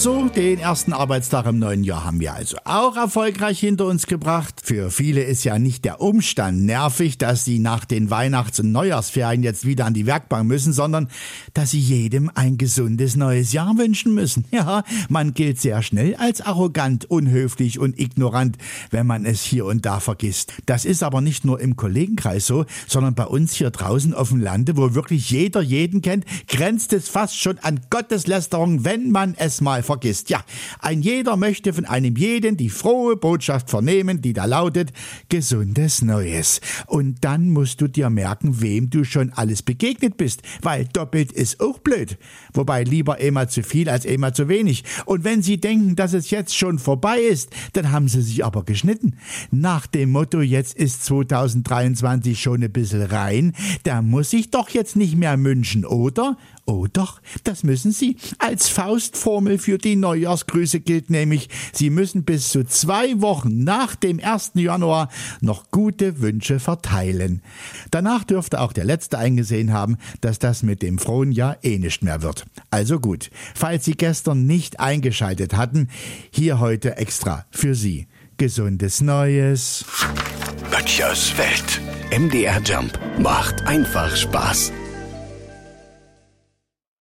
So, den ersten Arbeitstag im neuen Jahr haben wir also auch erfolgreich hinter uns gebracht. Für viele ist ja nicht der Umstand nervig, dass sie nach den Weihnachts- und Neujahrsferien jetzt wieder an die Werkbank müssen, sondern dass sie jedem ein gesundes neues Jahr wünschen müssen. Ja, man gilt sehr schnell als arrogant, unhöflich und ignorant, wenn man es hier und da vergisst. Das ist aber nicht nur im Kollegenkreis so, sondern bei uns hier draußen auf dem Lande, wo wirklich jeder jeden kennt, grenzt es fast schon an Gotteslästerung, wenn man es mal vergisst. Ja, ein jeder möchte von einem jeden die frohe Botschaft vernehmen, die da lautet, gesundes Neues. Und dann musst du dir merken, wem du schon alles begegnet bist, weil doppelt ist auch blöd. Wobei lieber immer zu viel als immer zu wenig. Und wenn sie denken, dass es jetzt schon vorbei ist, dann haben sie sich aber geschnitten. Nach dem Motto, jetzt ist 2023 schon ein bisschen rein, da muss ich doch jetzt nicht mehr wünschen, oder? Oh doch, das müssen Sie. Als Faustformel für die Neujahrsgrüße gilt nämlich, Sie müssen bis zu zwei Wochen nach dem 1. Januar noch gute Wünsche verteilen. Danach dürfte auch der Letzte eingesehen haben, dass das mit dem frohen Jahr eh nicht mehr wird. Also gut, falls Sie gestern nicht eingeschaltet hatten, hier heute extra für Sie. Gesundes Neues. Böttchers Welt. MDR Jump macht einfach Spaß.